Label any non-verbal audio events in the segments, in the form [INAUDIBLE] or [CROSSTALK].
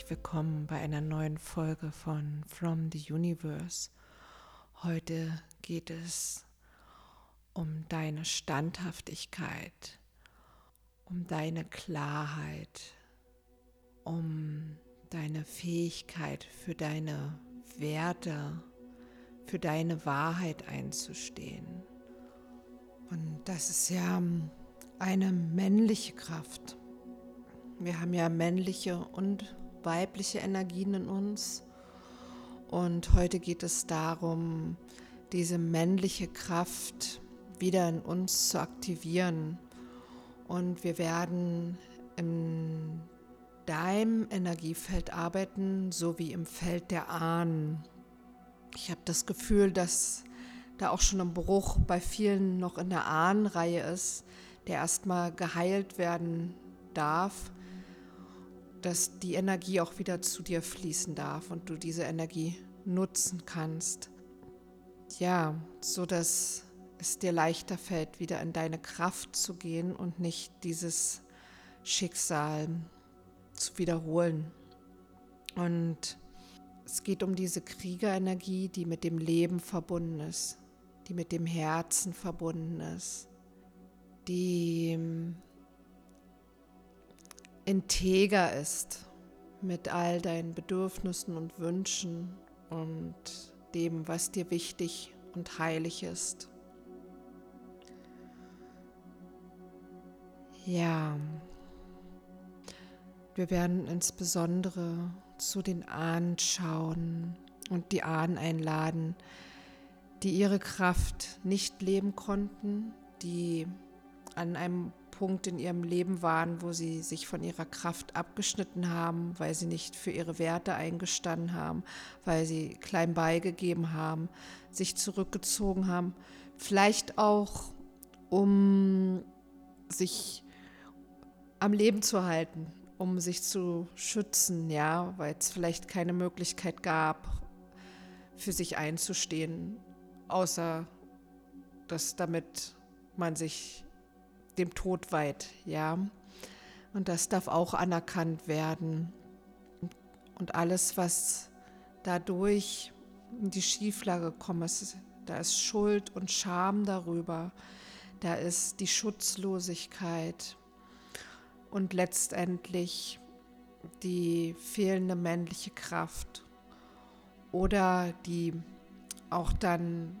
herzlich willkommen bei einer neuen Folge von From the Universe. Heute geht es um deine Standhaftigkeit, um deine Klarheit, um deine Fähigkeit für deine Werte, für deine Wahrheit einzustehen. Und das ist ja eine männliche Kraft. Wir haben ja männliche und weibliche Energien in uns. Und heute geht es darum, diese männliche Kraft wieder in uns zu aktivieren. Und wir werden in deinem Energiefeld arbeiten, so wie im Feld der Ahnen. Ich habe das Gefühl, dass da auch schon ein Bruch bei vielen noch in der Ahnenreihe ist, der erstmal geheilt werden darf dass die Energie auch wieder zu dir fließen darf und du diese Energie nutzen kannst. Ja, so dass es dir leichter fällt, wieder in deine Kraft zu gehen und nicht dieses Schicksal zu wiederholen. Und es geht um diese Kriegerenergie, die mit dem Leben verbunden ist, die mit dem Herzen verbunden ist, die integer ist mit all deinen Bedürfnissen und Wünschen und dem, was dir wichtig und heilig ist. Ja, wir werden insbesondere zu den Ahnen schauen und die Ahnen einladen, die ihre Kraft nicht leben konnten, die an einem Punkt in ihrem Leben waren, wo sie sich von ihrer Kraft abgeschnitten haben, weil sie nicht für ihre Werte eingestanden haben, weil sie klein beigegeben haben, sich zurückgezogen haben, vielleicht auch um sich am Leben zu halten, um sich zu schützen, ja, weil es vielleicht keine Möglichkeit gab, für sich einzustehen, außer dass damit man sich dem Tod weit, ja. Und das darf auch anerkannt werden. Und alles, was dadurch in die Schieflage gekommen ist, da ist Schuld und Scham darüber, da ist die Schutzlosigkeit und letztendlich die fehlende männliche Kraft oder die auch dann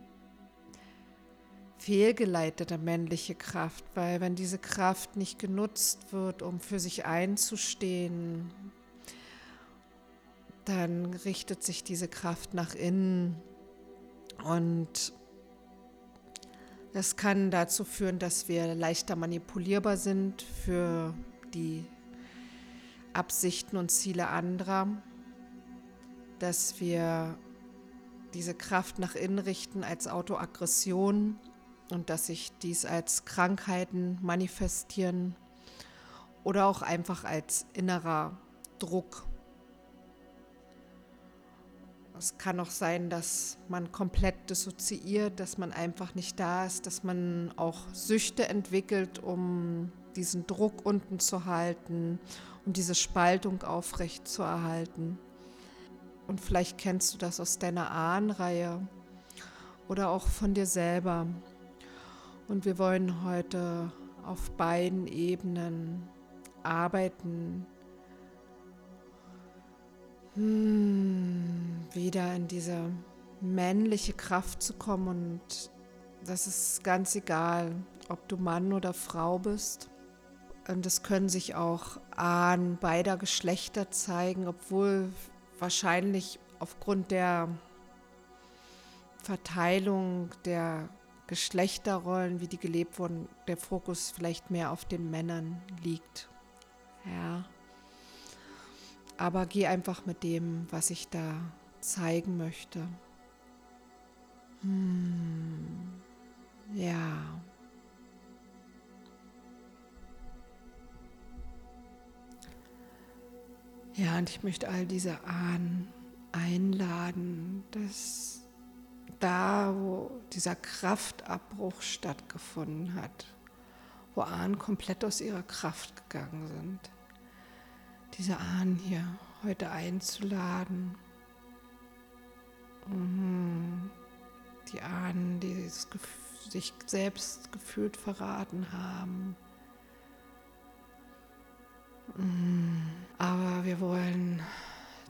fehlgeleitete männliche Kraft, weil wenn diese Kraft nicht genutzt wird, um für sich einzustehen, dann richtet sich diese Kraft nach innen. Und das kann dazu führen, dass wir leichter manipulierbar sind für die Absichten und Ziele anderer, dass wir diese Kraft nach innen richten als Autoaggression und dass sich dies als Krankheiten manifestieren oder auch einfach als innerer Druck. Es kann auch sein, dass man komplett dissoziiert, dass man einfach nicht da ist, dass man auch Süchte entwickelt, um diesen Druck unten zu halten, um diese Spaltung aufrecht zu erhalten. Und vielleicht kennst du das aus deiner Ahnenreihe oder auch von dir selber. Und wir wollen heute auf beiden Ebenen arbeiten, hm, wieder in diese männliche Kraft zu kommen. Und das ist ganz egal, ob du Mann oder Frau bist. Und es können sich auch Ahnen beider Geschlechter zeigen, obwohl wahrscheinlich aufgrund der Verteilung der Geschlechterrollen, wie die gelebt wurden, der Fokus vielleicht mehr auf den Männern liegt. Ja. Aber geh einfach mit dem, was ich da zeigen möchte. Hm. Ja. Ja, und ich möchte all diese Ahnen einladen, dass da, wo dieser Kraftabbruch stattgefunden hat, wo Ahnen komplett aus ihrer Kraft gegangen sind. Diese Ahnen hier heute einzuladen. Mhm. Die Ahnen, die sich selbst gefühlt verraten haben. Mhm. Aber wir wollen,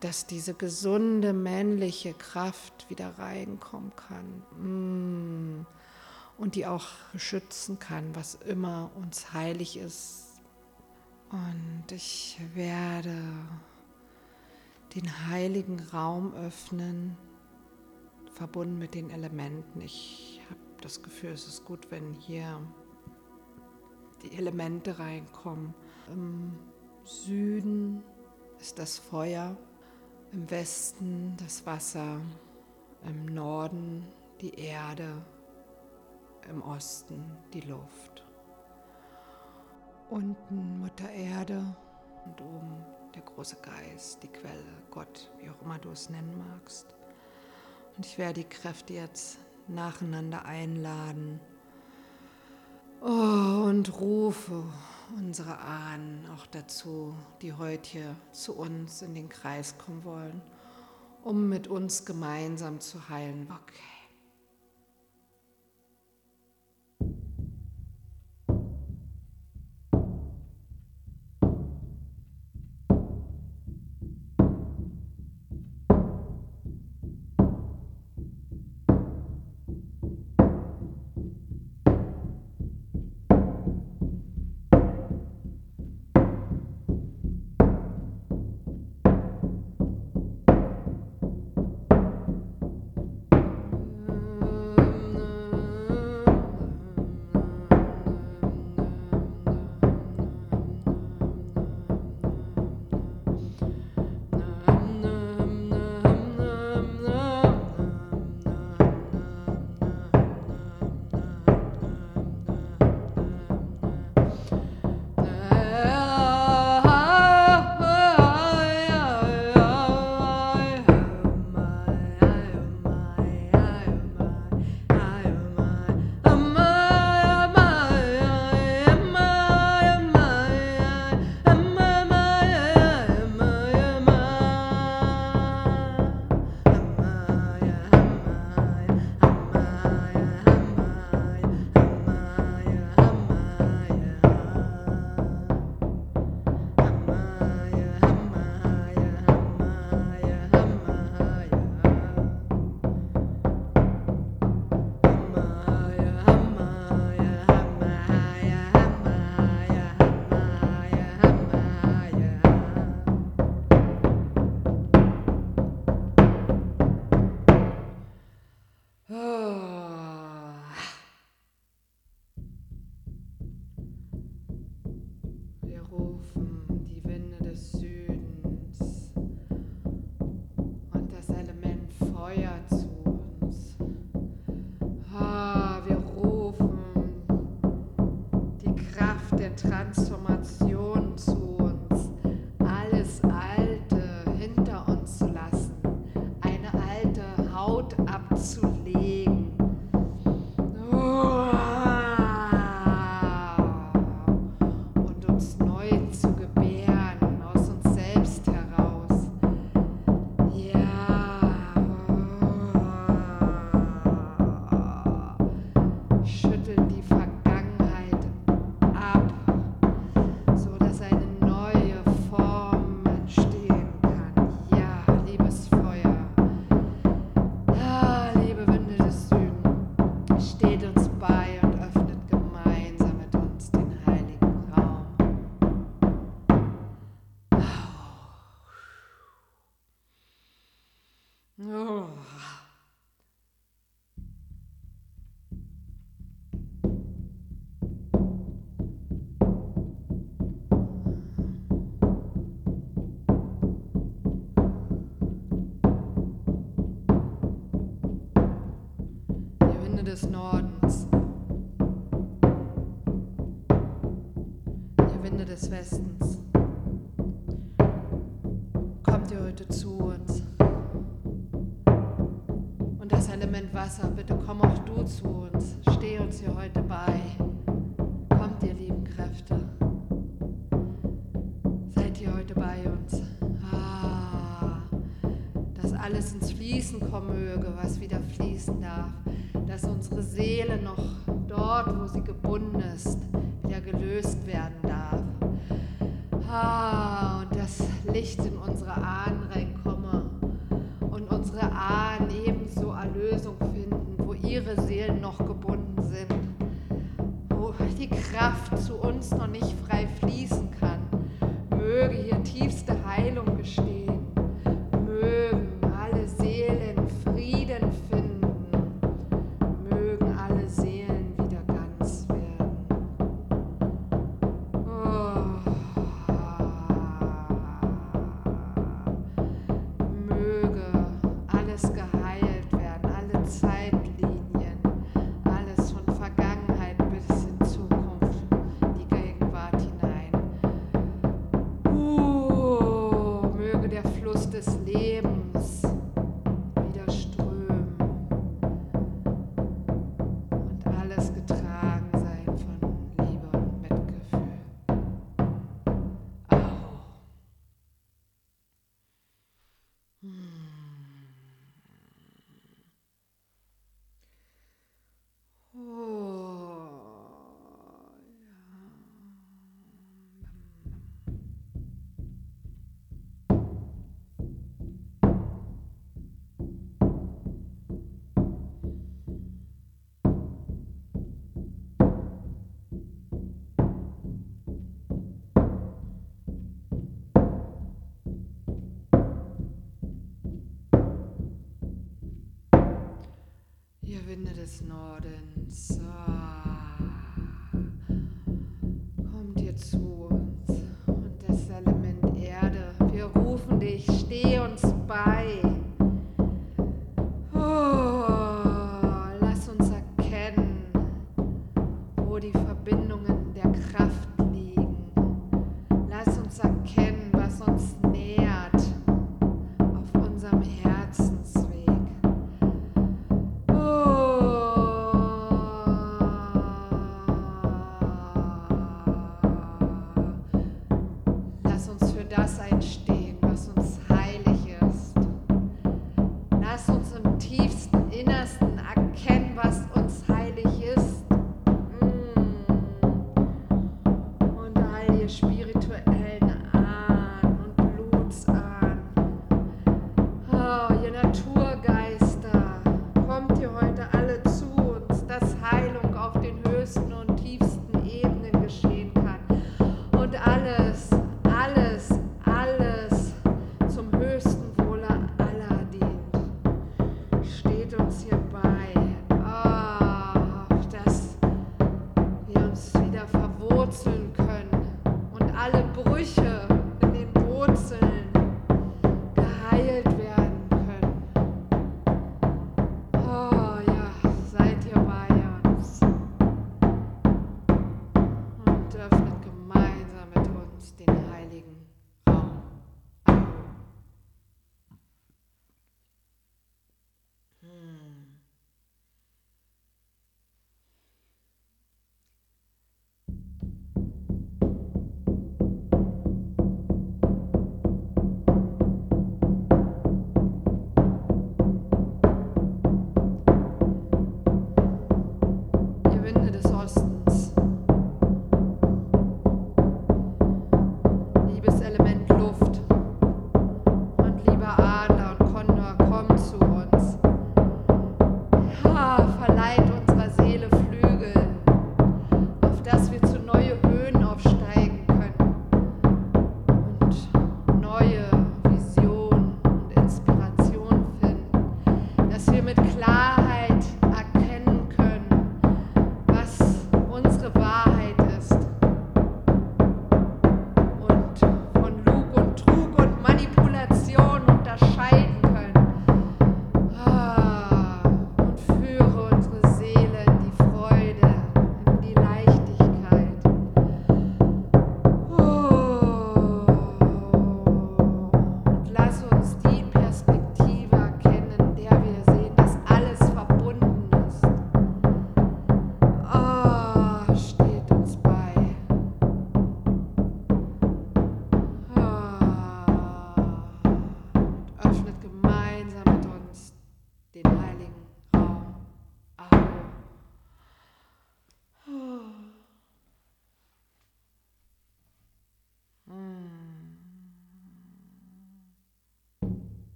dass diese gesunde männliche Kraft wieder reinkommen kann. Mhm. Und die auch schützen kann, was immer uns heilig ist. Und ich werde den heiligen Raum öffnen, verbunden mit den Elementen. Ich habe das Gefühl, es ist gut, wenn hier die Elemente reinkommen. Im Süden ist das Feuer, im Westen das Wasser, im Norden die Erde, im Osten die Luft. Unten Mutter Erde und oben der große Geist, die Quelle, Gott, wie auch immer du es nennen magst. Und ich werde die Kräfte jetzt nacheinander einladen oh, und rufe unsere Ahnen auch dazu, die heute hier zu uns in den Kreis kommen wollen, um mit uns gemeinsam zu heilen. Okay. Wasser, bitte komm auch du zu uns, steh uns hier heute bei. Kommt, ihr lieben Kräfte, seid ihr heute bei uns. Ah, dass alles ins Fließen kommen möge, was wieder fließen darf. Winde des Nordens. Ah. So. Kommt hier zu uns und das Element Erde. Wir rufen dich, steh uns bei.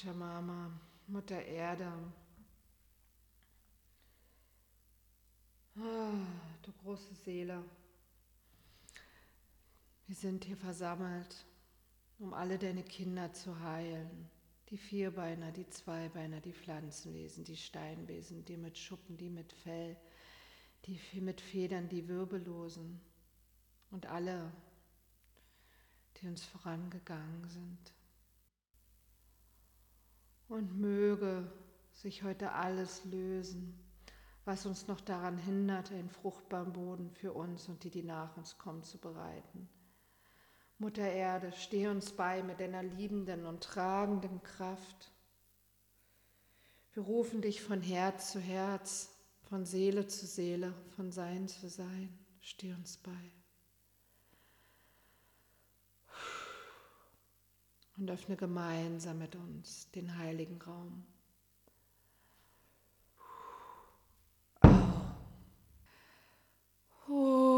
Pachamama, Mutter Erde. Ah, du große Seele. Wir sind hier versammelt, um alle deine Kinder zu heilen. Die Vierbeiner, die Zweibeiner, die Pflanzenwesen, die Steinwesen, die mit Schuppen, die mit Fell, die mit Federn, die Wirbellosen und alle, die uns vorangegangen sind. Und möge sich heute alles lösen, was uns noch daran hindert, einen fruchtbaren Boden für uns und die, die nach uns kommen, zu bereiten. Mutter Erde, steh uns bei mit deiner liebenden und tragenden Kraft. Wir rufen dich von Herz zu Herz, von Seele zu Seele, von Sein zu Sein. Steh uns bei. Und öffne gemeinsam mit uns den heiligen Raum. Oh.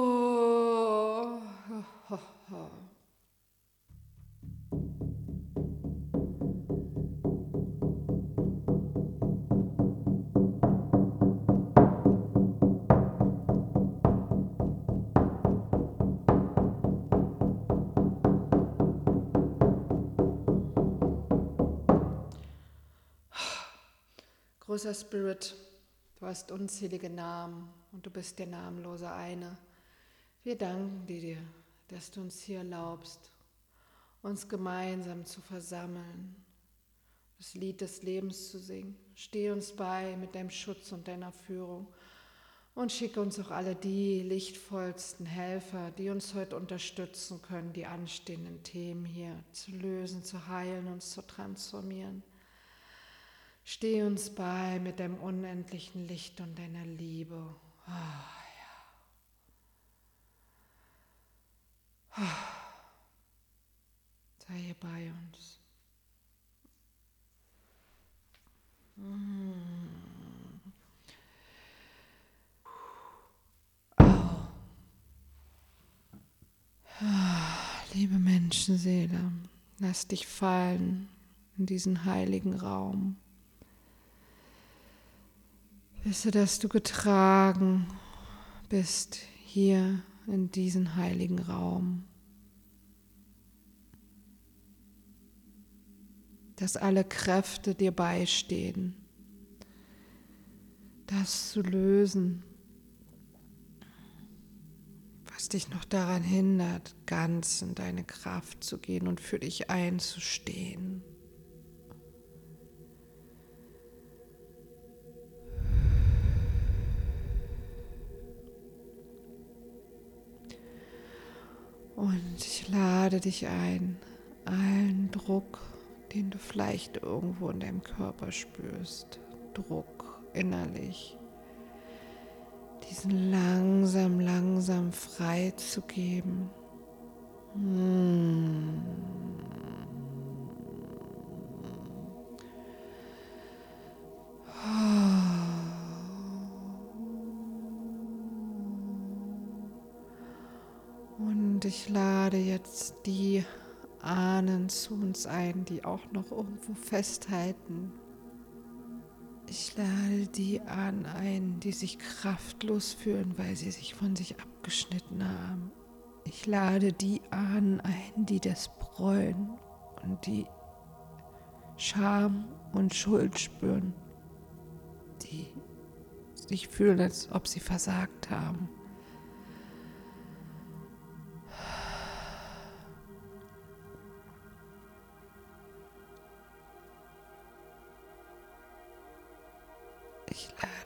Großer Spirit, du hast unzählige Namen und du bist der namenlose eine. Wir danken dir, dass du uns hier erlaubst, uns gemeinsam zu versammeln, das Lied des Lebens zu singen. Steh uns bei mit deinem Schutz und deiner Führung und schicke uns auch alle die lichtvollsten Helfer, die uns heute unterstützen können, die anstehenden Themen hier zu lösen, zu heilen, uns zu transformieren. Steh uns bei mit deinem unendlichen Licht und deiner Liebe. Oh, ja. oh. Sei hier bei uns. Oh. Liebe Menschenseele, lass dich fallen in diesen heiligen Raum. Wisse, dass du getragen bist hier in diesen heiligen Raum. Dass alle Kräfte dir beistehen, das zu lösen, was dich noch daran hindert, ganz in deine Kraft zu gehen und für dich einzustehen. Und ich lade dich ein, allen Druck, den du vielleicht irgendwo in deinem Körper spürst, Druck innerlich, diesen langsam, langsam freizugeben. Hm. Und ich lade jetzt die Ahnen zu uns ein, die auch noch irgendwo festhalten. Ich lade die Ahnen ein, die sich kraftlos fühlen, weil sie sich von sich abgeschnitten haben. Ich lade die Ahnen ein, die das bereuen und die Scham und Schuld spüren, die sich fühlen, als ob sie versagt haben.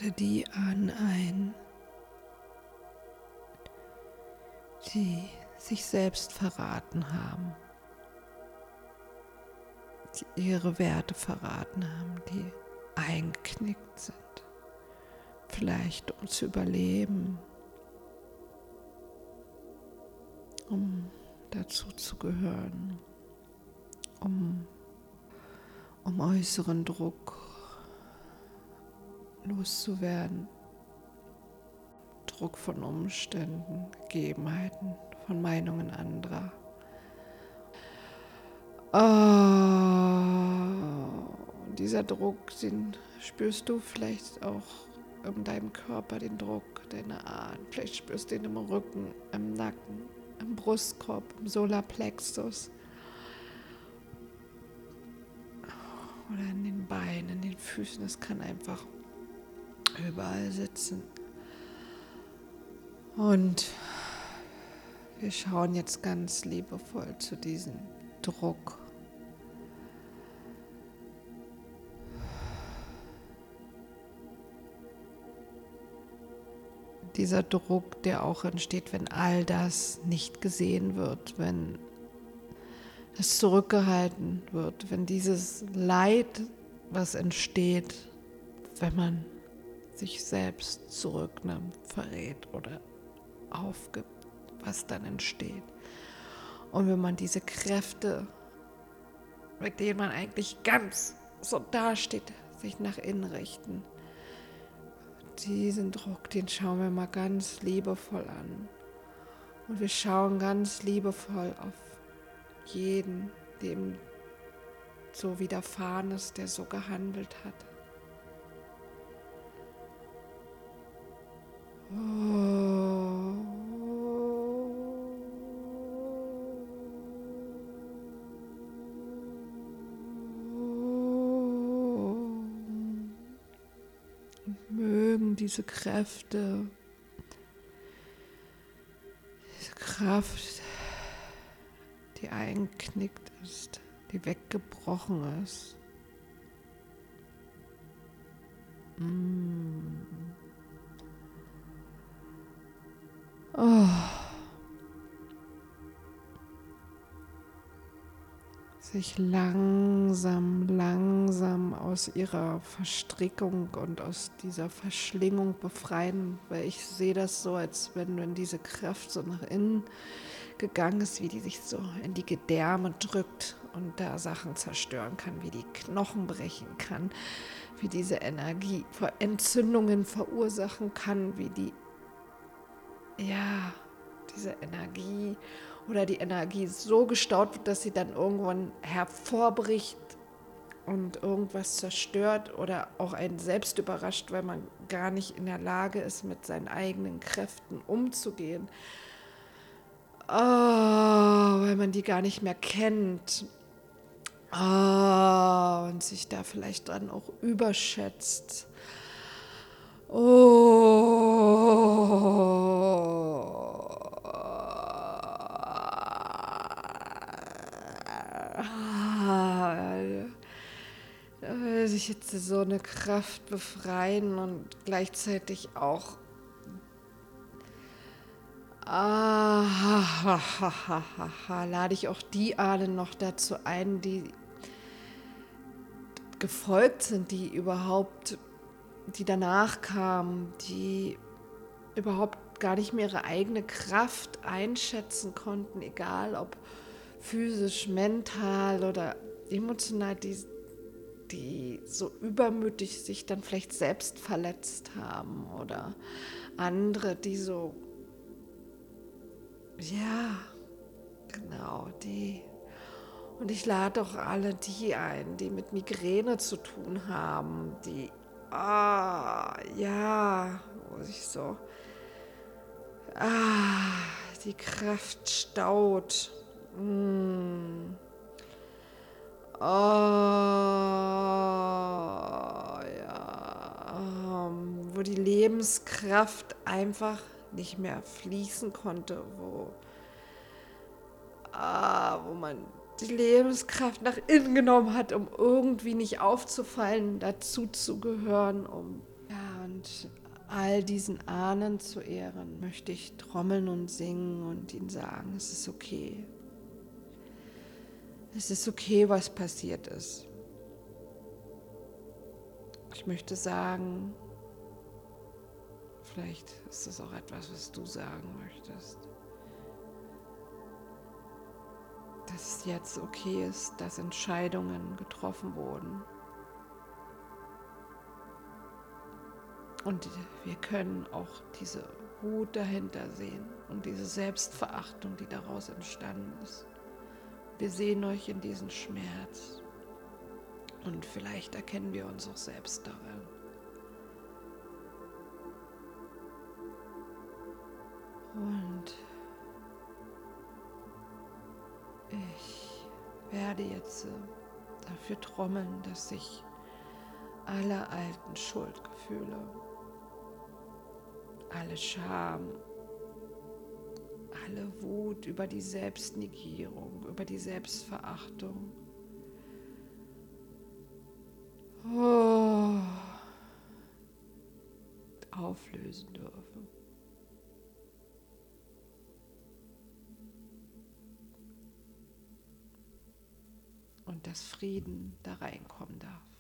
Lade die an ein, die sich selbst verraten haben, die ihre Werte verraten haben, die eingeknickt sind, vielleicht um zu überleben, um dazu zu gehören, um, um äußeren Druck loszuwerden. Druck von Umständen, Gegebenheiten, von Meinungen anderer. Oh. dieser Druck, den spürst du vielleicht auch in deinem Körper, den Druck deiner Ahnen. Vielleicht spürst du ihn im Rücken, im Nacken, im Brustkorb, im Solarplexus. Oder in den Beinen, in den Füßen. Es kann einfach überall sitzen. Und wir schauen jetzt ganz liebevoll zu diesem Druck. Dieser Druck, der auch entsteht, wenn all das nicht gesehen wird, wenn es zurückgehalten wird, wenn dieses Leid, was entsteht, wenn man sich selbst zurücknimmt, verrät oder aufgibt, was dann entsteht. Und wenn man diese Kräfte, mit denen man eigentlich ganz so dasteht, sich nach innen richten, diesen Druck, den schauen wir mal ganz liebevoll an. Und wir schauen ganz liebevoll auf jeden, dem so widerfahren ist, der so gehandelt hat. Diese Kräfte, diese Kraft, die einknickt ist, die weggebrochen ist. Mm. Oh. sich langsam, langsam aus ihrer Verstrickung und aus dieser Verschlingung befreien, weil ich sehe das so, als wenn, wenn diese Kraft so nach innen gegangen ist, wie die sich so in die Gedärme drückt und da Sachen zerstören kann, wie die Knochen brechen kann, wie diese Energie Entzündungen verursachen kann, wie die, ja, diese Energie oder die Energie so gestaut wird, dass sie dann irgendwann hervorbricht und irgendwas zerstört oder auch einen selbst überrascht, weil man gar nicht in der Lage ist, mit seinen eigenen Kräften umzugehen. Oh, weil man die gar nicht mehr kennt. Oh, und sich da vielleicht dann auch überschätzt. Oh. Sich jetzt so eine Kraft befreien und gleichzeitig auch ah, [LAUGHS] lade ich auch die Ahnen noch dazu ein, die gefolgt sind, die überhaupt, die danach kamen, die überhaupt gar nicht mehr ihre eigene Kraft einschätzen konnten, egal ob physisch, mental oder emotional, die, die so übermütig sich dann vielleicht selbst verletzt haben oder andere, die so, ja, genau, die. Und ich lade auch alle die ein, die mit Migräne zu tun haben, die, ah, ja, wo sich so, ah, die Kraft staut. Mm Oh, ja. Ähm, wo die Lebenskraft einfach nicht mehr fließen konnte, wo, ah, wo man die Lebenskraft nach innen genommen hat, um irgendwie nicht aufzufallen, dazu zu gehören, um ja und all diesen Ahnen zu ehren, möchte ich trommeln und singen und ihnen sagen, es ist okay. Es ist okay, was passiert ist. Ich möchte sagen, vielleicht ist das auch etwas, was du sagen möchtest. Dass es jetzt okay ist, dass Entscheidungen getroffen wurden. Und wir können auch diese Wut dahinter sehen und diese Selbstverachtung, die daraus entstanden ist. Wir sehen euch in diesen Schmerz. Und vielleicht erkennen wir uns auch selbst darin. Und ich werde jetzt äh, dafür trommeln, dass sich alle alten Schuldgefühle, alle Scham, alle Wut über die Selbstnegierung, über die Selbstverachtung, oh, auflösen dürfen. Und dass Frieden da reinkommen darf.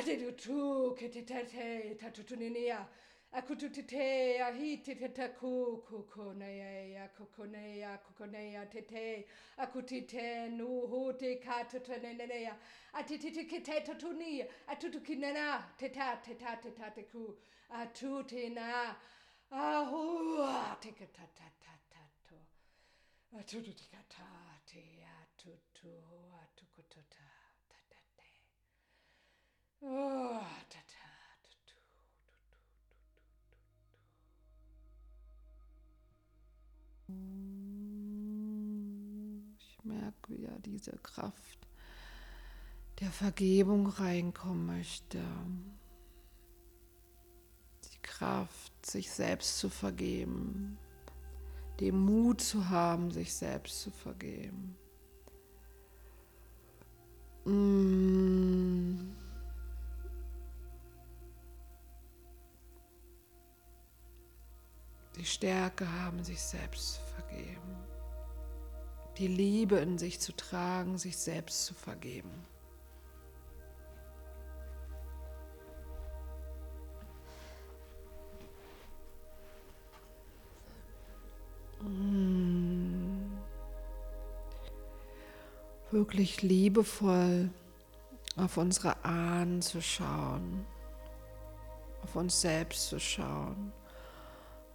atitutuketetate tatutunenia akututitea hititetaku kukoneya kukoneya kukoneya tete akutitenuhuti katutuneneneya atititikitetotunia atutukinena teta teta teta teku atutina ahua tikatatatatato atututikatate atutu Ich merke, wie ja diese Kraft der Vergebung reinkommen möchte. Die Kraft, sich selbst zu vergeben. Den Mut zu haben, sich selbst zu vergeben. Mm. Die Stärke haben, sich selbst zu vergeben. Die Liebe in sich zu tragen, sich selbst zu vergeben. wirklich liebevoll auf unsere Ahnen zu schauen, auf uns selbst zu schauen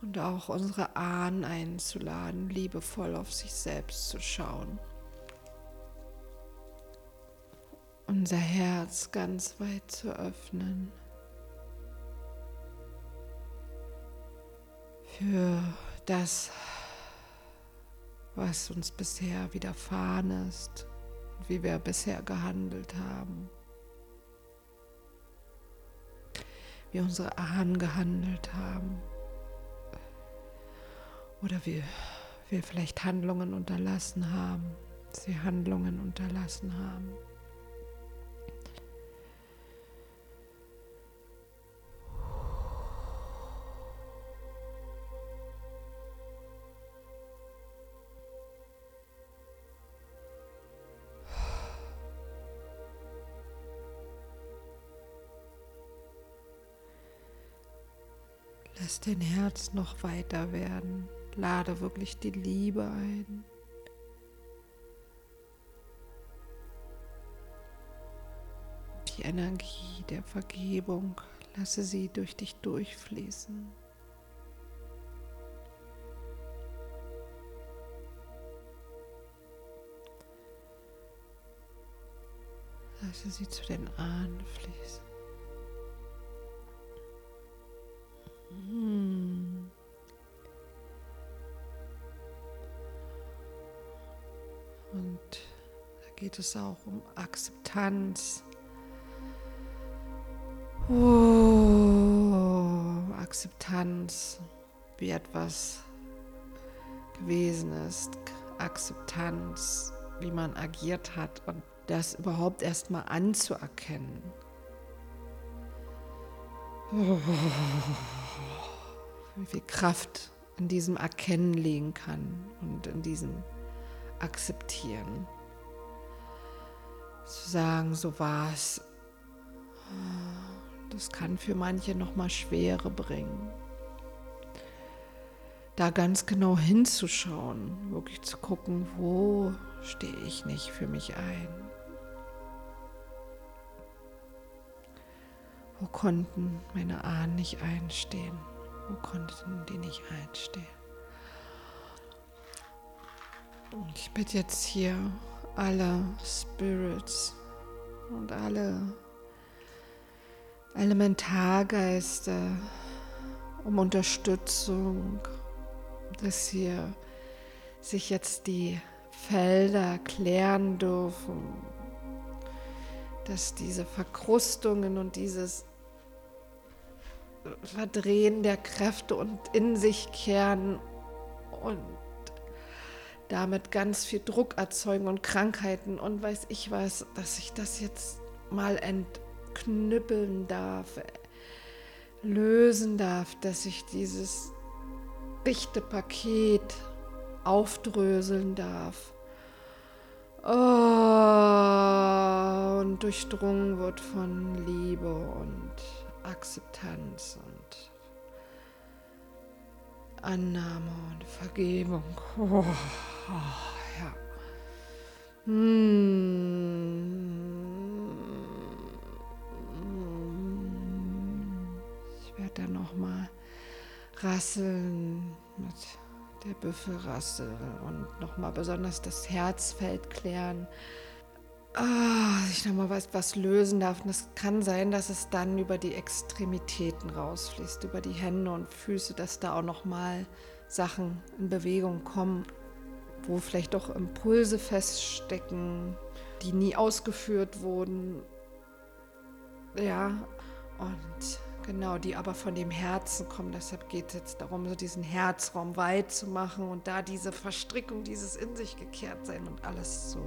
und auch unsere Ahnen einzuladen, liebevoll auf sich selbst zu schauen. Unser Herz ganz weit zu öffnen. Für das, was uns bisher widerfahren ist wie wir bisher gehandelt haben, wie unsere Ahnen gehandelt haben oder wie wir vielleicht Handlungen unterlassen haben, sie Handlungen unterlassen haben. Lass dein Herz noch weiter werden. Lade wirklich die Liebe ein. Die Energie der Vergebung, lasse sie durch dich durchfließen. Lasse sie zu den Ahnen fließen. Hm. Geht es auch um Akzeptanz. Oh, Akzeptanz, wie etwas gewesen ist. Akzeptanz, wie man agiert hat und das überhaupt erstmal anzuerkennen. Oh wie viel Kraft in diesem Erkennen liegen kann und in diesem Akzeptieren. Zu sagen, so war es. Das kann für manche nochmal Schwere bringen. Da ganz genau hinzuschauen, wirklich zu gucken, wo stehe ich nicht für mich ein. Wo konnten meine Ahnen nicht einstehen? Wo konnten die nicht einstehen? Ich bitte jetzt hier alle Spirits und alle Elementargeister um Unterstützung, dass hier sich jetzt die Felder klären dürfen, dass diese Verkrustungen und dieses Verdrehen der Kräfte und in sich kehren und damit ganz viel Druck erzeugen und Krankheiten und weiß ich was, dass ich das jetzt mal entknüppeln darf, lösen darf, dass ich dieses dichte Paket aufdröseln darf. Oh, und durchdrungen wird von Liebe und Akzeptanz und Annahme und Vergebung. Oh, oh, ja. Ich werde dann noch mal rasseln mit der Büffelrassel und noch mal besonders das Herzfeld klären ah, ich nochmal was, was lösen darf. Und es kann sein, dass es dann über die Extremitäten rausfließt, über die Hände und Füße, dass da auch nochmal Sachen in Bewegung kommen, wo vielleicht doch Impulse feststecken, die nie ausgeführt wurden. Ja, und genau, die aber von dem Herzen kommen. Deshalb geht es jetzt darum, so diesen Herzraum weit zu machen und da diese Verstrickung, dieses in sich gekehrt sein und alles so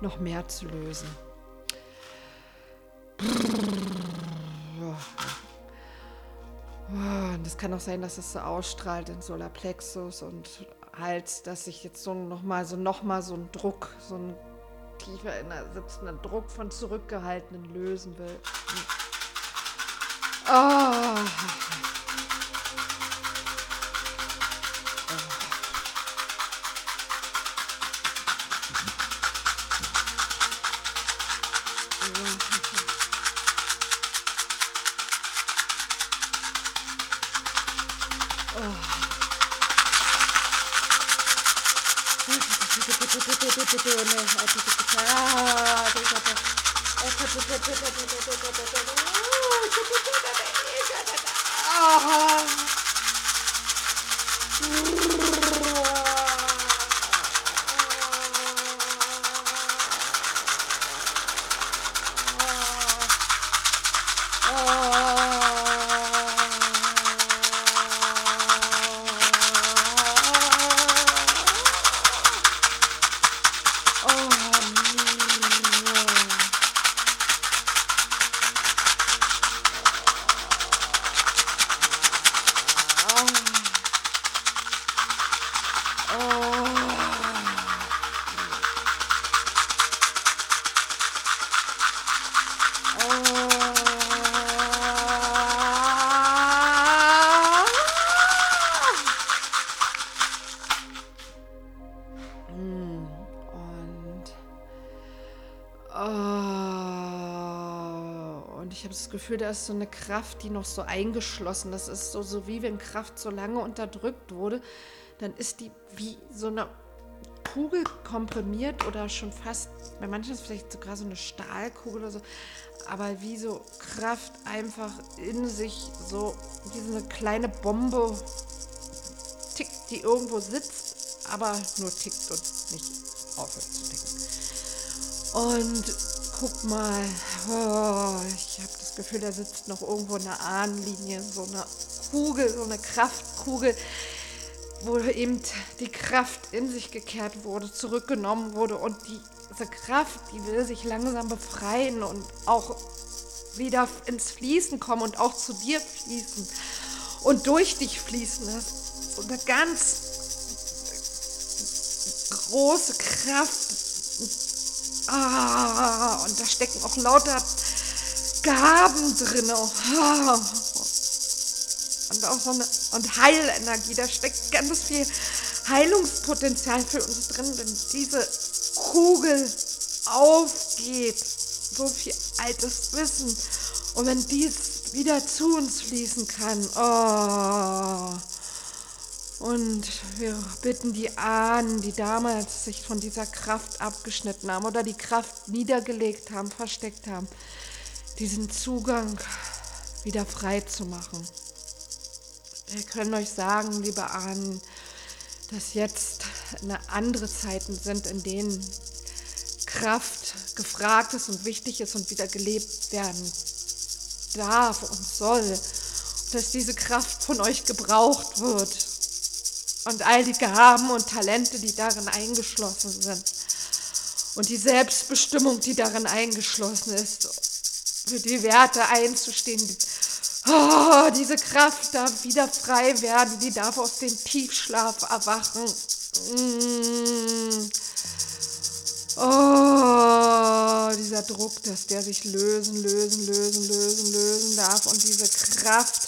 noch mehr zu lösen. Ah, und es kann auch sein, dass es so ausstrahlt in Solarplexus und Hals, dass ich jetzt so nochmal so noch mal so einen Druck, so einen tiefer in der sitzenden Druck von zurückgehaltenen lösen will. Oh. はい、はい、ピピピピ、あー、ということ。え、ととととととととととと。Gefühl, da ist so eine Kraft, die noch so eingeschlossen. Das ist so, so wie wenn Kraft so lange unterdrückt wurde, dann ist die wie so eine Kugel komprimiert oder schon fast, bei manchen ist vielleicht sogar so eine Stahlkugel oder so, aber wie so Kraft einfach in sich, so wie so eine kleine Bombe tickt, die irgendwo sitzt, aber nur tickt und nicht aufhört zu ticken. Und guck mal, oh, ich Gefühl, da sitzt noch irgendwo eine Ahnenlinie, so eine Kugel, so eine Kraftkugel, wo eben die Kraft in sich gekehrt wurde, zurückgenommen wurde und diese Kraft, die will sich langsam befreien und auch wieder ins Fließen kommen und auch zu dir fließen und durch dich fließen. Das ist so eine ganz große Kraft. Ah, und da stecken auch lauter Gaben drin. Oh. Und auch so eine und Heilenergie. Da steckt ganz viel Heilungspotenzial für uns drin, wenn diese Kugel aufgeht. So viel altes Wissen. Und wenn dies wieder zu uns fließen kann. Oh. Und wir bitten die Ahnen, die damals sich von dieser Kraft abgeschnitten haben oder die Kraft niedergelegt haben, versteckt haben, diesen Zugang wieder frei zu machen. Wir können euch sagen, liebe Ahnen, dass jetzt andere Zeiten sind, in denen Kraft gefragt ist und wichtig ist und wieder gelebt werden darf und soll. dass diese Kraft von euch gebraucht wird. Und all die Gaben und Talente, die darin eingeschlossen sind. Und die Selbstbestimmung, die darin eingeschlossen ist für die Werte einzustehen. Oh, diese Kraft darf wieder frei werden, die darf aus dem Tiefschlaf erwachen. Mm. Oh, dieser Druck, dass der sich lösen, lösen, lösen, lösen, lösen darf und diese Kraft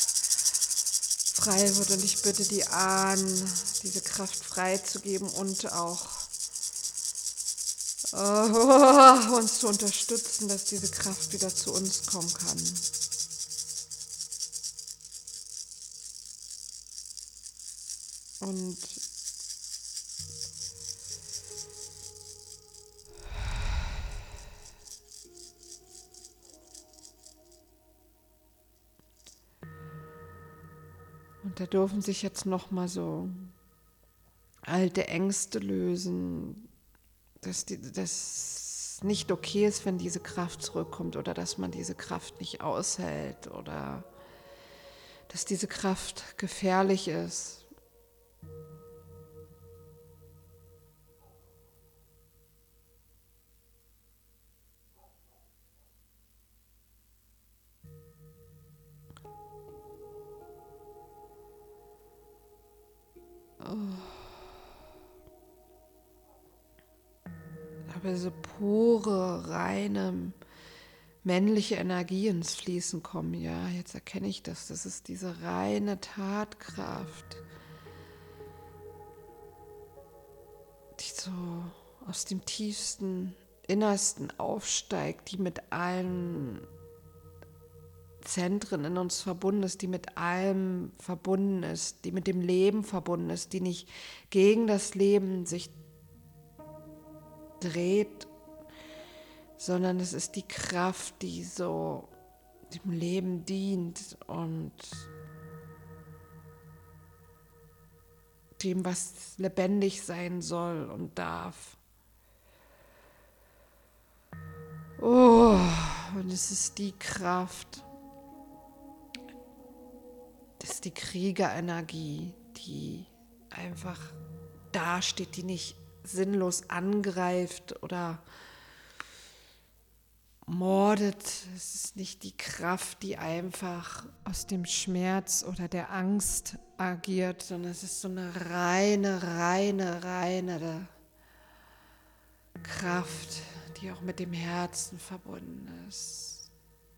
frei wird. Und ich bitte die Ahnen, diese Kraft freizugeben und auch oh, uns zu unterstützen, dass diese Kraft wieder zu uns kommen kann. Und Und da dürfen sich jetzt noch mal so alte Ängste lösen, dass, dass nicht okay ist, wenn diese Kraft zurückkommt oder dass man diese Kraft nicht aushält oder dass diese Kraft gefährlich ist. Aber so pure, reine, männliche Energie ins Fließen kommen. Ja, jetzt erkenne ich das. Das ist diese reine Tatkraft, die so aus dem tiefsten Innersten aufsteigt, die mit allen Zentren in uns verbunden ist, die mit allem verbunden ist, die mit dem Leben verbunden ist, die nicht gegen das Leben sich dreht, sondern es ist die Kraft, die so dem Leben dient und dem, was lebendig sein soll und darf. Oh, und es ist die Kraft, das ist die Kriegerenergie, die einfach dasteht, die nicht sinnlos angreift oder mordet. Es ist nicht die Kraft, die einfach aus dem Schmerz oder der Angst agiert, sondern es ist so eine reine, reine, reine Kraft, die auch mit dem Herzen verbunden ist,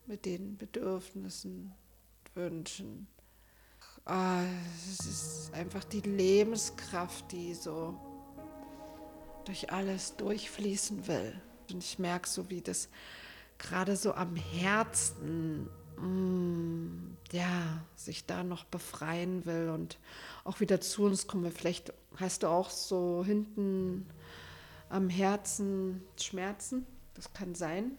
mit den Bedürfnissen, Wünschen. Oh, es ist einfach die Lebenskraft, die so durch alles durchfließen will. Und ich merke so, wie das gerade so am Herzen, mm, ja, sich da noch befreien will und auch wieder zu uns kommen. Vielleicht hast du auch so hinten am Herzen Schmerzen. Das kann sein,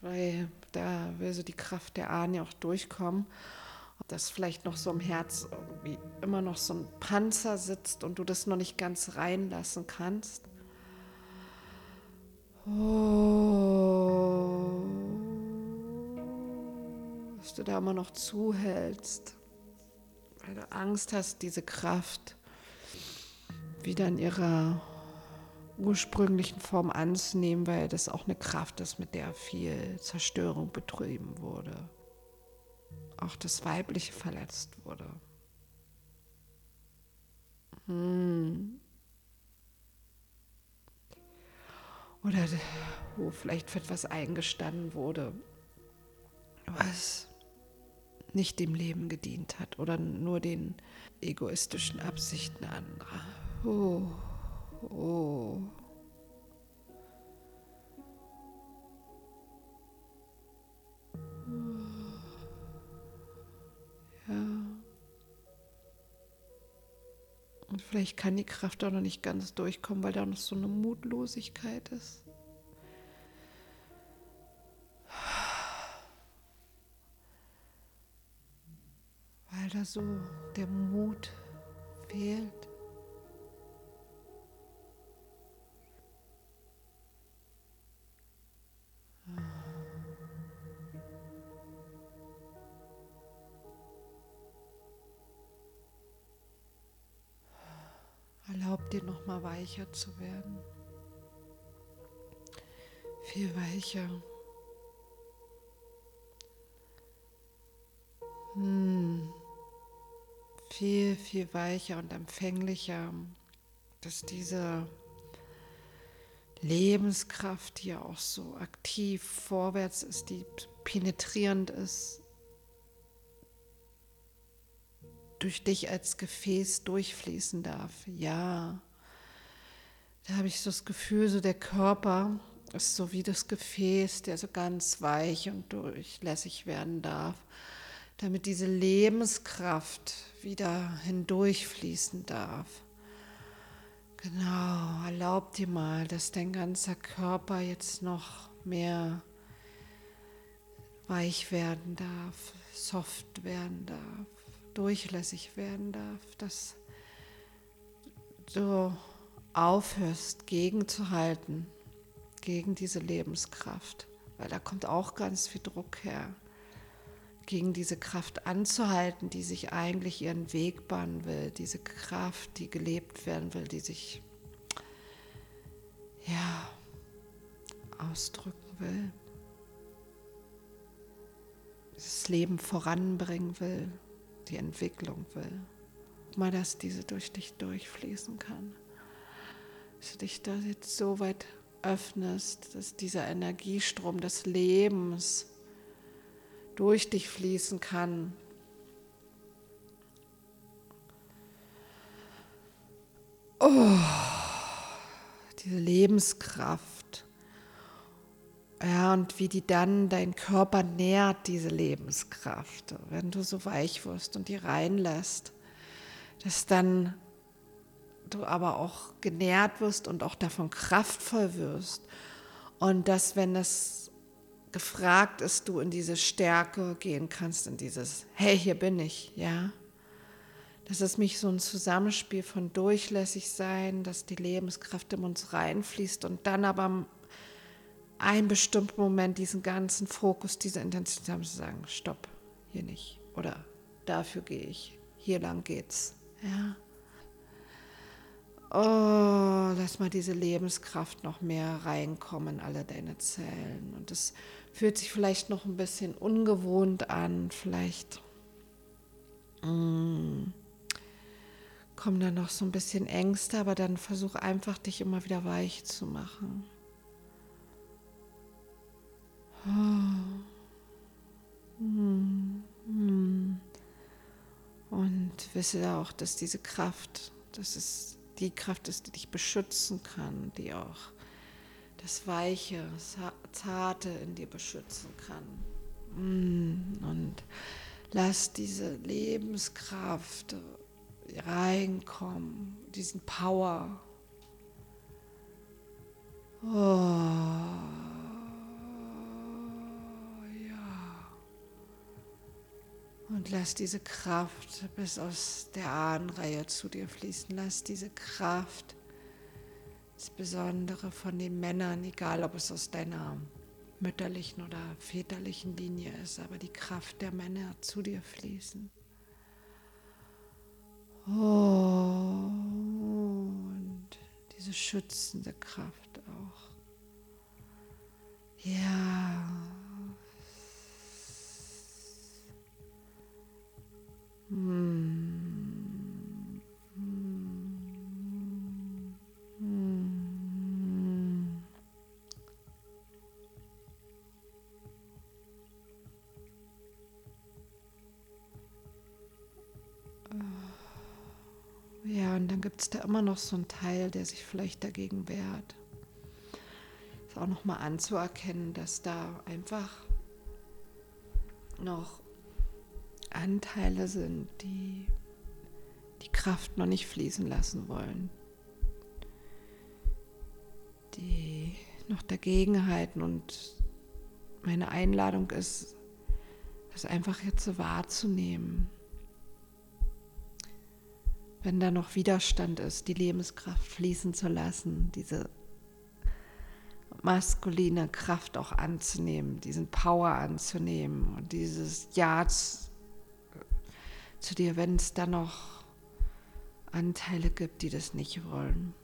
weil da will so die Kraft der Ahne auch durchkommen. Dass vielleicht noch so im Herz irgendwie immer noch so ein Panzer sitzt und du das noch nicht ganz reinlassen kannst. Oh, dass du da immer noch zuhältst, weil du Angst hast, diese Kraft wieder in ihrer ursprünglichen Form anzunehmen, weil das auch eine Kraft ist, mit der viel Zerstörung betrieben wurde. Auch das Weibliche verletzt wurde. Hm. Oder wo vielleicht für etwas eingestanden wurde, was nicht dem Leben gedient hat oder nur den egoistischen Absichten anderer. Oh. Oh. Vielleicht kann die Kraft auch noch nicht ganz durchkommen, weil da noch so eine Mutlosigkeit ist. Weil da so der Mut fehlt. Erlaub dir noch mal weicher zu werden. Viel weicher. Hm. Viel, viel weicher und empfänglicher, dass diese Lebenskraft hier auch so aktiv vorwärts ist, die penetrierend ist, durch dich als Gefäß durchfließen darf. Ja, da habe ich so das Gefühl, so der Körper ist so wie das Gefäß, der so ganz weich und durchlässig werden darf, damit diese Lebenskraft wieder hindurchfließen darf. Genau, erlaub dir mal, dass dein ganzer Körper jetzt noch mehr weich werden darf, soft werden darf durchlässig werden darf, dass du aufhörst, gegenzuhalten, gegen diese Lebenskraft, weil da kommt auch ganz viel Druck her, gegen diese Kraft anzuhalten, die sich eigentlich ihren Weg bahnen will, diese Kraft, die gelebt werden will, die sich ja ausdrücken will, das Leben voranbringen will die Entwicklung will. mal, dass diese durch dich durchfließen kann. Dass du dich da jetzt so weit öffnest, dass dieser Energiestrom des Lebens durch dich fließen kann. Oh, diese Lebenskraft. Ja, und wie die dann dein Körper nährt, diese Lebenskraft. Wenn du so weich wirst und die reinlässt, dass dann du aber auch genährt wirst und auch davon kraftvoll wirst. Und dass, wenn es gefragt ist, du in diese Stärke gehen kannst, in dieses, hey, hier bin ich, ja. Das ist mich so ein Zusammenspiel von durchlässig sein, dass die Lebenskraft in uns reinfließt und dann aber einen bestimmten Moment diesen ganzen Fokus, diese Intensität haben zu sagen, stopp, hier nicht. Oder dafür gehe ich, hier lang geht's. Ja. Oh, lass mal diese Lebenskraft noch mehr reinkommen, alle deine Zellen. Und es fühlt sich vielleicht noch ein bisschen ungewohnt an, vielleicht mm, kommen da noch so ein bisschen Ängste, aber dann versuch einfach, dich immer wieder weich zu machen. Oh. Mm, mm. Und wisse auch, dass diese Kraft, das ist die Kraft ist, die dich beschützen kann, die auch das Weiche, Zarte in dir beschützen kann. Mm, und lass diese Lebenskraft reinkommen, diesen Power. Oh. Und lass diese Kraft bis aus der Ahnenreihe zu dir fließen. Lass diese Kraft, insbesondere von den Männern, egal ob es aus deiner mütterlichen oder väterlichen Linie ist, aber die Kraft der Männer zu dir fließen. Und diese schützende Kraft auch. Ja. Ja, und dann gibt es da immer noch so einen Teil, der sich vielleicht dagegen wehrt. Ist auch nochmal anzuerkennen, dass da einfach noch Anteile sind, die die Kraft noch nicht fließen lassen wollen, die noch dagegen halten. Und meine Einladung ist, das einfach jetzt so wahrzunehmen. Wenn da noch Widerstand ist, die Lebenskraft fließen zu lassen, diese maskuline Kraft auch anzunehmen, diesen Power anzunehmen und dieses Ja zu dir, wenn es da noch Anteile gibt, die das nicht wollen.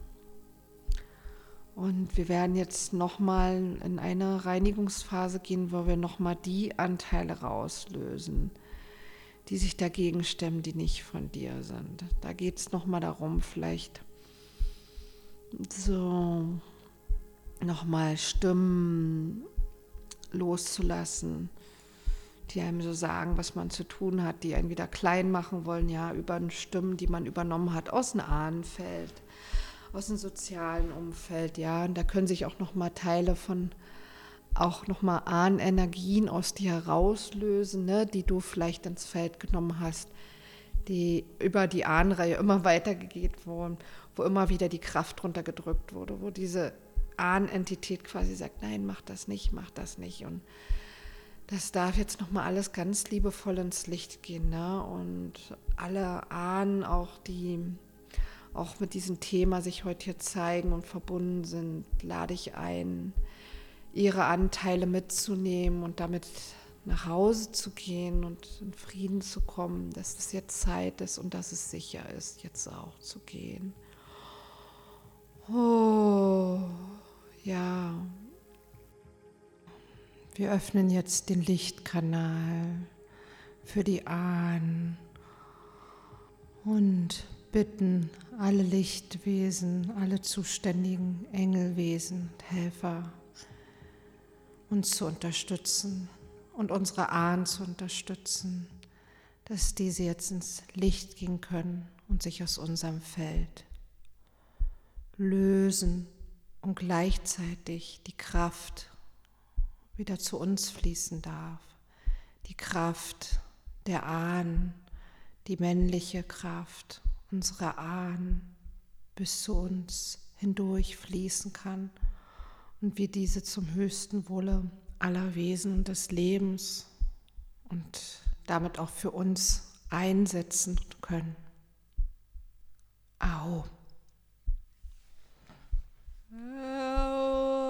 Und wir werden jetzt nochmal in eine Reinigungsphase gehen, wo wir nochmal die Anteile rauslösen, die sich dagegen stemmen, die nicht von dir sind. Da geht es nochmal darum, vielleicht so nochmal Stimmen loszulassen, die einem so sagen, was man zu tun hat, die einen wieder klein machen wollen, ja, über Stimmen, die man übernommen hat aus dem Ahnenfeld, aus dem sozialen Umfeld, ja, und da können sich auch noch mal Teile von auch noch mal Ahnenergien aus dir herauslösen, ne, die du vielleicht ins Feld genommen hast, die über die Ahnenreihe immer weitergegeben wurden, wo immer wieder die Kraft runtergedrückt wurde, wo diese Ahnenentität quasi sagt, nein, mach das nicht, mach das nicht. Und das darf jetzt nochmal alles ganz liebevoll ins Licht gehen. Ne? Und alle Ahnen, auch die auch mit diesem Thema sich heute hier zeigen und verbunden sind, lade ich ein, ihre Anteile mitzunehmen und damit nach Hause zu gehen und in Frieden zu kommen, dass es jetzt Zeit ist und dass es sicher ist, jetzt auch zu gehen. Oh, ja, wir öffnen jetzt den Lichtkanal für die Ahnen. und bitten alle Lichtwesen, alle zuständigen Engelwesen und Helfer, uns zu unterstützen und unsere Ahnen zu unterstützen, dass diese jetzt ins Licht gehen können und sich aus unserem Feld lösen und gleichzeitig die Kraft wieder zu uns fließen darf. Die Kraft der Ahnen, die männliche Kraft unserer Ahnen bis zu uns hindurch fließen kann und wir diese zum höchsten Wohle aller Wesen des Lebens und damit auch für uns einsetzen können. Au. Ja,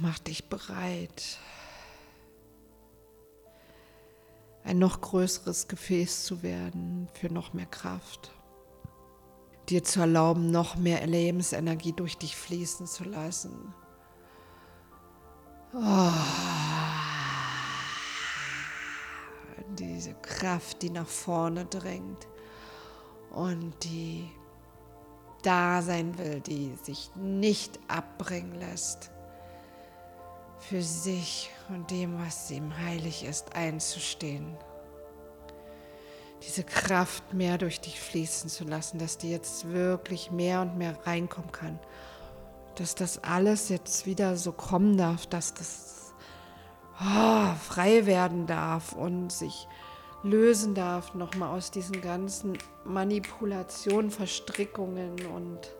mach dich bereit, ein noch größeres Gefäß zu werden für noch mehr Kraft. Dir zu erlauben, noch mehr Lebensenergie durch dich fließen zu lassen. Oh. diese Kraft, die nach vorne drängt und die da sein will, die sich nicht abbringen lässt, für sich und dem, was ihm heilig ist, einzustehen. Diese Kraft mehr durch dich fließen zu lassen, dass die jetzt wirklich mehr und mehr reinkommen kann. Dass das alles jetzt wieder so kommen darf, dass das oh, frei werden darf und sich lösen darf, nochmal aus diesen ganzen Manipulationen, Verstrickungen und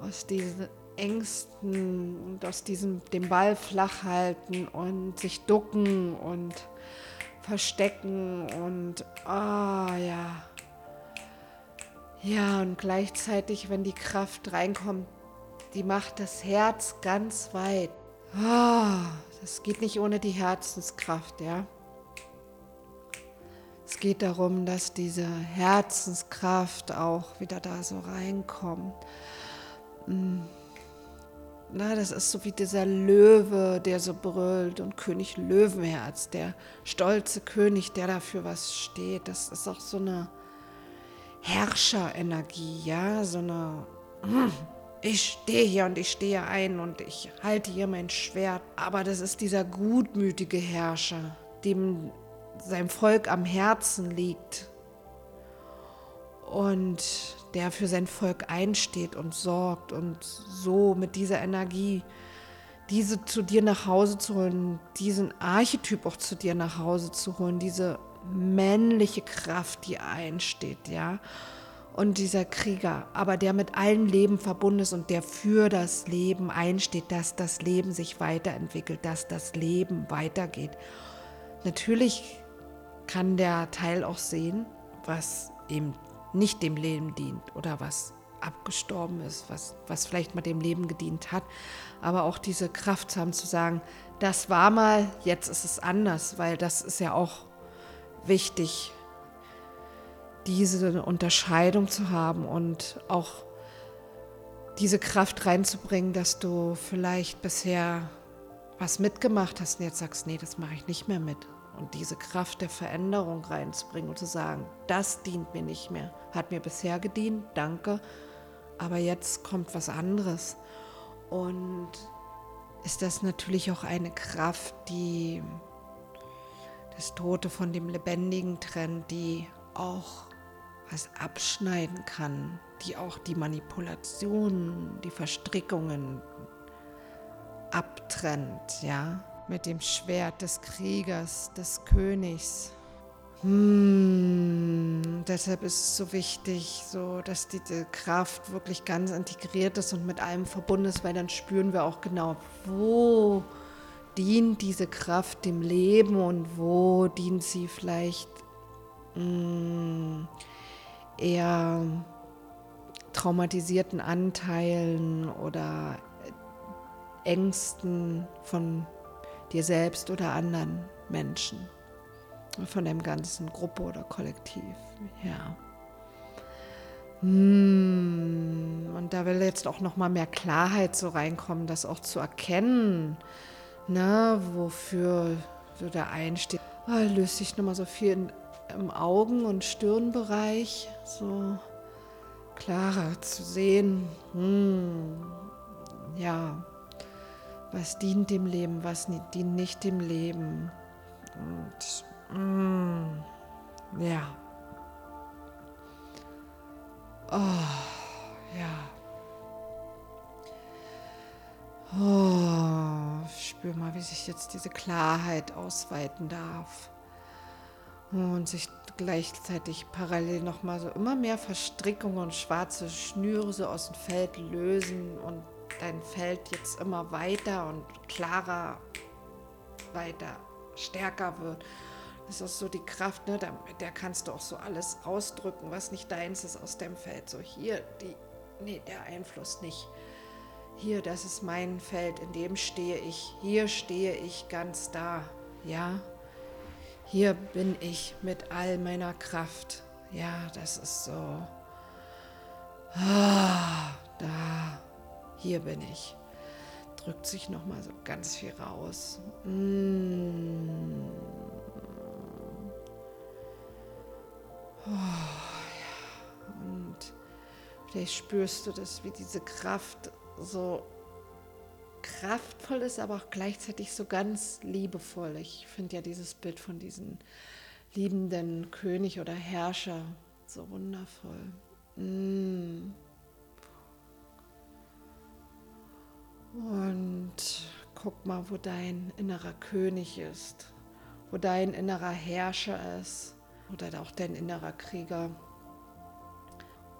aus diesen Ängsten und aus diesem dem Ball flach halten und sich ducken und verstecken und ah oh, ja. Ja, und gleichzeitig, wenn die Kraft reinkommt, die macht das Herz ganz weit. Oh, das geht nicht ohne die Herzenskraft, ja. Es geht darum, dass diese Herzenskraft auch wieder da so reinkommt. Mm. Na, das ist so wie dieser Löwe, der so brüllt und König Löwenherz, der stolze König, der dafür was steht. Das ist auch so eine Herrscherenergie, ja, so eine mm, ich stehe hier und ich stehe ein und ich halte hier mein Schwert. Aber das ist dieser gutmütige Herrscher, dem seinem Volk am Herzen liegt und der für sein Volk einsteht und sorgt und so mit dieser Energie diese zu dir nach Hause zu holen, diesen Archetyp auch zu dir nach Hause zu holen, diese männliche Kraft, die einsteht, ja. Und dieser Krieger, aber der mit allen Leben verbunden ist und der für das Leben einsteht, dass das Leben sich weiterentwickelt, dass das Leben weitergeht. Natürlich kann der Teil auch sehen, was ihm nicht dem Leben dient oder was abgestorben ist, was, was vielleicht mal dem Leben gedient hat. Aber auch diese Kraft zu haben zu sagen, das war mal, jetzt ist es anders, weil das ist ja auch wichtig, diese Unterscheidung zu haben und auch diese Kraft reinzubringen, dass du vielleicht bisher was mitgemacht hast und jetzt sagst, nee, das mache ich nicht mehr mit und diese Kraft der Veränderung reinzubringen und zu sagen, das dient mir nicht mehr. Hat mir bisher gedient, danke, aber jetzt kommt was anderes. Und ist das natürlich auch eine Kraft, die das Tote von dem Lebendigen trennt, die auch was abschneiden kann, die auch die Manipulationen, die Verstrickungen abtrennt, ja mit dem Schwert des Kriegers, des Königs. Hm, deshalb ist es so wichtig, so dass diese Kraft wirklich ganz integriert ist und mit allem verbunden ist, weil dann spüren wir auch genau, wo dient diese Kraft dem Leben und wo dient sie vielleicht hm, eher traumatisierten Anteilen oder Ängsten von dir selbst oder anderen Menschen, von dem ganzen Gruppe oder Kollektiv. Ja. Hm, und da will jetzt auch noch mal mehr Klarheit so reinkommen, das auch zu erkennen, ne, wofür du da einstehst. Oh, löst sich nochmal so viel in, im Augen- und Stirnbereich, so klarer zu sehen. Hm, ja, was dient dem Leben, was dient nicht dem Leben. Und mm, ja. Oh, ja. Oh, spür mal, wie sich jetzt diese Klarheit ausweiten darf. Und sich gleichzeitig parallel nochmal so immer mehr Verstrickungen und schwarze Schnüre so aus dem Feld lösen und dein Feld jetzt immer weiter und klarer, weiter stärker wird. Das ist so die Kraft, ne? da, der kannst du auch so alles ausdrücken, was nicht deins ist aus dem Feld. So hier, die, nee, der Einfluss nicht. Hier, das ist mein Feld, in dem stehe ich. Hier stehe ich ganz da. Ja, hier bin ich mit all meiner Kraft. Ja, das ist so. Ah, da hier bin ich. Drückt sich noch mal so ganz viel raus. Mmh. Oh, ja. Und vielleicht spürst du das, wie diese Kraft so kraftvoll ist, aber auch gleichzeitig so ganz liebevoll. Ich finde ja dieses Bild von diesem liebenden König oder Herrscher so wundervoll. Mmh. Guck mal, wo dein innerer König ist, wo dein innerer Herrscher ist oder auch dein innerer Krieger,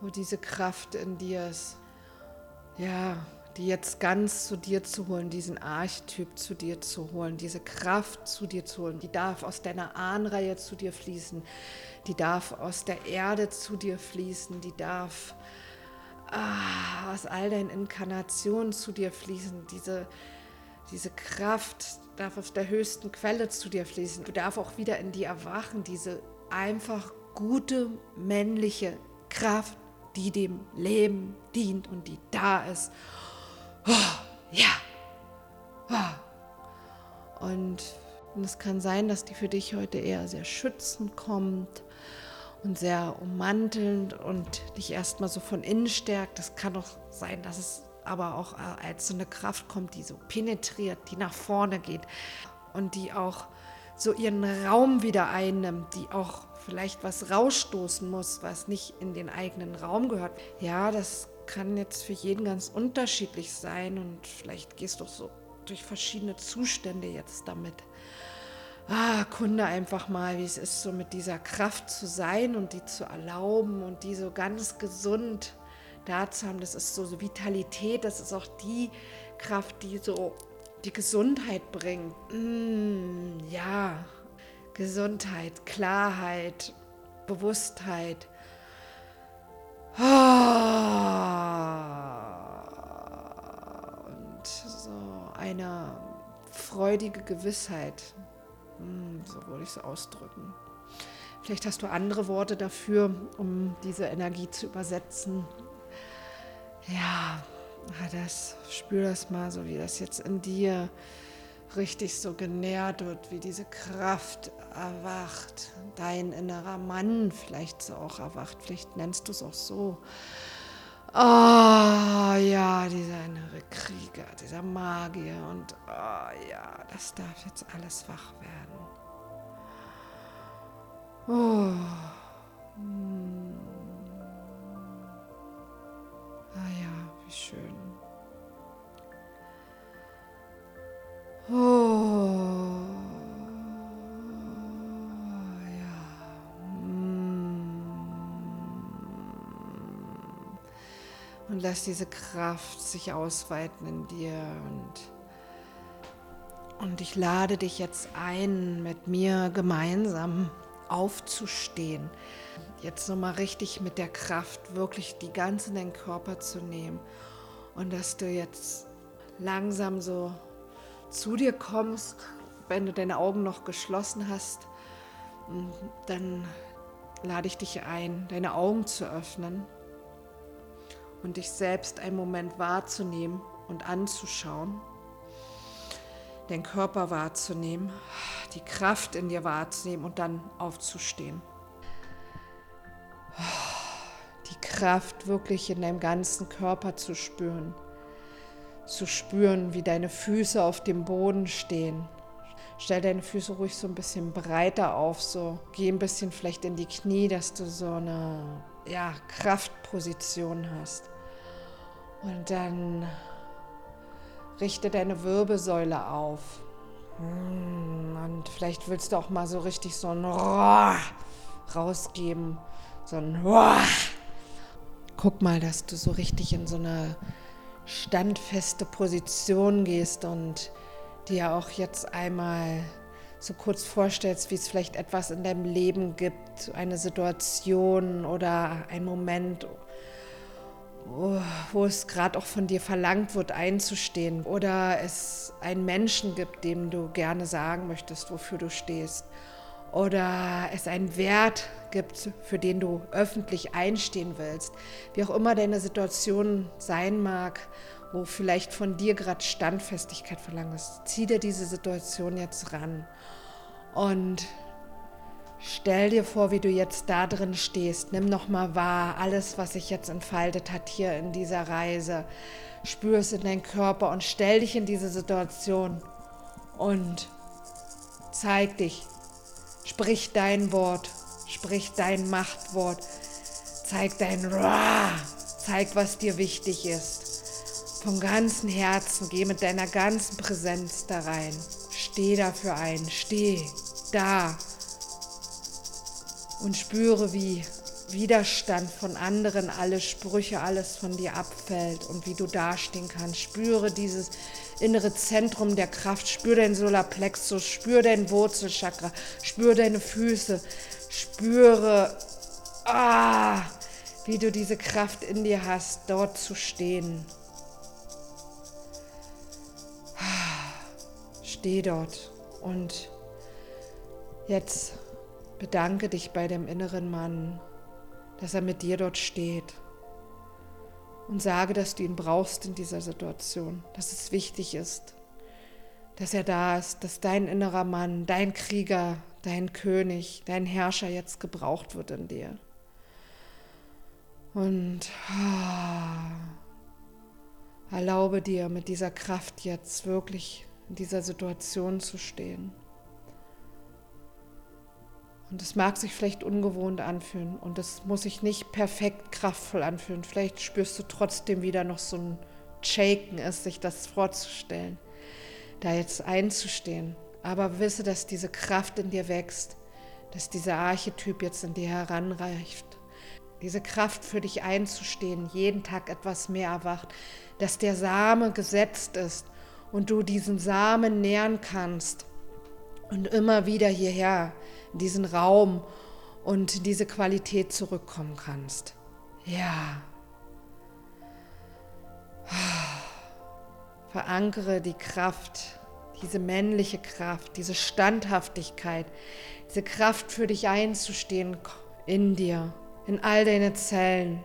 wo diese Kraft in dir ist. Ja, die jetzt ganz zu dir zu holen, diesen Archetyp zu dir zu holen, diese Kraft zu dir zu holen, die darf aus deiner Ahnreihe zu dir fließen, die darf aus der Erde zu dir fließen, die darf ah, aus all deinen Inkarnationen zu dir fließen. Diese, diese Kraft darf aus der höchsten Quelle zu dir fließen. Du darf auch wieder in dir erwachen, diese einfach gute männliche Kraft, die dem Leben dient und die da ist. Oh, ja. Oh. Und es kann sein, dass die für dich heute eher sehr schützend kommt und sehr ummantelnd und dich erstmal so von innen stärkt. Das kann auch sein, dass es aber auch äh, als so eine Kraft kommt, die so penetriert, die nach vorne geht und die auch so ihren Raum wieder einnimmt, die auch vielleicht was rausstoßen muss, was nicht in den eigenen Raum gehört. Ja, das kann jetzt für jeden ganz unterschiedlich sein und vielleicht gehst du so durch verschiedene Zustände jetzt damit ah, Kunde einfach mal, wie es ist, so mit dieser Kraft zu sein und die zu erlauben und die so ganz gesund da zu haben. Das ist so, so Vitalität, das ist auch die Kraft, die so die Gesundheit bringt. Mm, ja, Gesundheit, Klarheit, Bewusstheit. Und so eine freudige Gewissheit, hm, so würde ich es ausdrücken. Vielleicht hast du andere Worte dafür, um diese Energie zu übersetzen. Ja, das, spür das mal, so wie das jetzt in dir richtig so genährt wird, wie diese Kraft erwacht. Dein innerer Mann vielleicht so auch erwacht, vielleicht nennst du es auch so. Oh ja, dieser innere Krieger, dieser Magier und oh ja, das darf jetzt alles wach werden. Oh. Ah ja, wie schön. Oh. Und lass diese Kraft sich ausweiten in dir und, und ich lade dich jetzt ein, mit mir gemeinsam aufzustehen. Jetzt nochmal richtig mit der Kraft wirklich die ganze in deinen Körper zu nehmen und dass du jetzt langsam so zu dir kommst, wenn du deine Augen noch geschlossen hast, dann lade ich dich ein, deine Augen zu öffnen und dich selbst einen Moment wahrzunehmen und anzuschauen, den Körper wahrzunehmen, die Kraft in dir wahrzunehmen und dann aufzustehen. Die Kraft wirklich in deinem ganzen Körper zu spüren, zu spüren, wie deine Füße auf dem Boden stehen. Stell deine Füße ruhig so ein bisschen breiter auf, so geh ein bisschen vielleicht in die Knie, dass du so eine ja, Kraftposition hast. Und dann richte deine Wirbelsäule auf. Hm, und vielleicht willst du auch mal so richtig so ein Roar rausgeben. So ein Roar. Guck mal, dass du so richtig in so eine standfeste Position gehst und dir auch jetzt einmal so kurz vorstellst, wie es vielleicht etwas in deinem Leben gibt, eine Situation oder ein Moment wo es gerade auch von dir verlangt wird, einzustehen. Oder es einen Menschen gibt, dem du gerne sagen möchtest, wofür du stehst. Oder es einen Wert gibt, für den du öffentlich einstehen willst. Wie auch immer deine Situation sein mag, wo vielleicht von dir gerade Standfestigkeit verlangt ist, zieh dir diese Situation jetzt ran und Stell dir vor, wie du jetzt da drin stehst. Nimm noch mal wahr, alles, was sich jetzt entfaltet hat hier in dieser Reise. Spür es in deinen Körper und stell dich in diese Situation und zeig dich. Sprich dein Wort, sprich dein Machtwort. Zeig dein Ra. Zeig, was dir wichtig ist. Vom ganzen Herzen, geh mit deiner ganzen Präsenz da rein. Steh dafür ein, steh da und spüre, wie Widerstand von anderen, alle Sprüche, alles von dir abfällt und wie du dastehen kannst. Spüre dieses innere Zentrum der Kraft, spüre dein Solarplexus, spüre dein Wurzelchakra, spüre deine Füße, spüre, ah, wie du diese Kraft in dir hast, dort zu stehen. Steh dort und jetzt Bedanke dich bei dem inneren Mann, dass er mit dir dort steht. Und sage, dass du ihn brauchst in dieser Situation, dass es wichtig ist, dass er da ist, dass dein innerer Mann, dein Krieger, dein König, dein Herrscher jetzt gebraucht wird in dir. Und ah, erlaube dir mit dieser Kraft jetzt wirklich in dieser Situation zu stehen. Und es mag sich vielleicht ungewohnt anfühlen und es muss sich nicht perfekt kraftvoll anfühlen. Vielleicht spürst du trotzdem wieder noch so ein Shaken, es sich das vorzustellen, da jetzt einzustehen. Aber wisse, dass diese Kraft in dir wächst, dass dieser Archetyp jetzt in dir heranreicht. Diese Kraft für dich einzustehen, jeden Tag etwas mehr erwacht, dass der Same gesetzt ist und du diesen Samen nähren kannst und immer wieder hierher in diesen Raum und diese Qualität zurückkommen kannst. Ja. Verankere die Kraft, diese männliche Kraft, diese Standhaftigkeit, diese Kraft für dich einzustehen in dir, in all deine Zellen.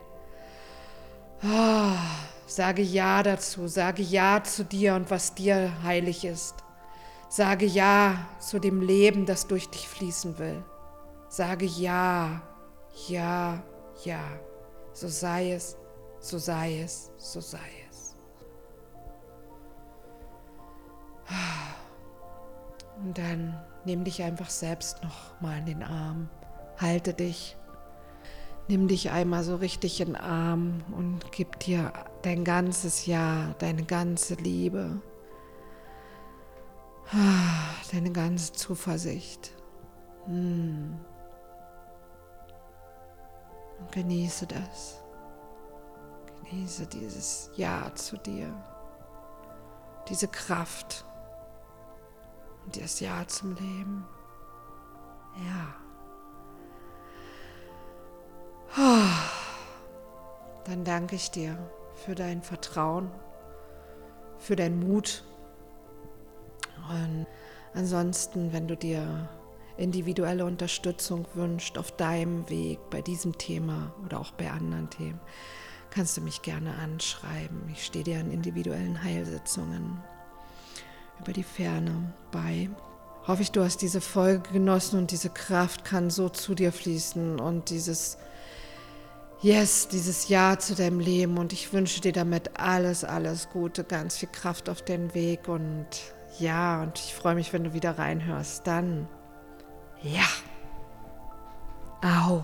Oh, sage Ja dazu, sage Ja zu dir und was dir heilig ist. Sage Ja zu dem Leben, das durch dich fließen will. Sage Ja, ja, ja. So sei es, so sei es, so sei es. Und dann nimm dich einfach selbst noch mal in den Arm. Halte dich. Nimm dich einmal so richtig in den Arm und gib dir dein ganzes Ja, deine ganze Liebe. Deine ganze Zuversicht. Hm. Und genieße das. Genieße dieses Ja zu dir. Diese Kraft. Und das Ja zum Leben. Ja. Dann danke ich dir für dein Vertrauen, für deinen Mut und ansonsten, wenn du dir individuelle Unterstützung wünschst auf deinem Weg bei diesem Thema oder auch bei anderen Themen, kannst du mich gerne anschreiben. Ich stehe dir an individuellen Heilsitzungen über die Ferne bei. Hoffe ich, du hast diese Folge genossen und diese Kraft kann so zu dir fließen und dieses Yes, dieses Ja zu deinem Leben und ich wünsche dir damit alles, alles Gute, ganz viel Kraft auf den Weg und ja, und ich freue mich, wenn du wieder reinhörst. Dann, ja. Au.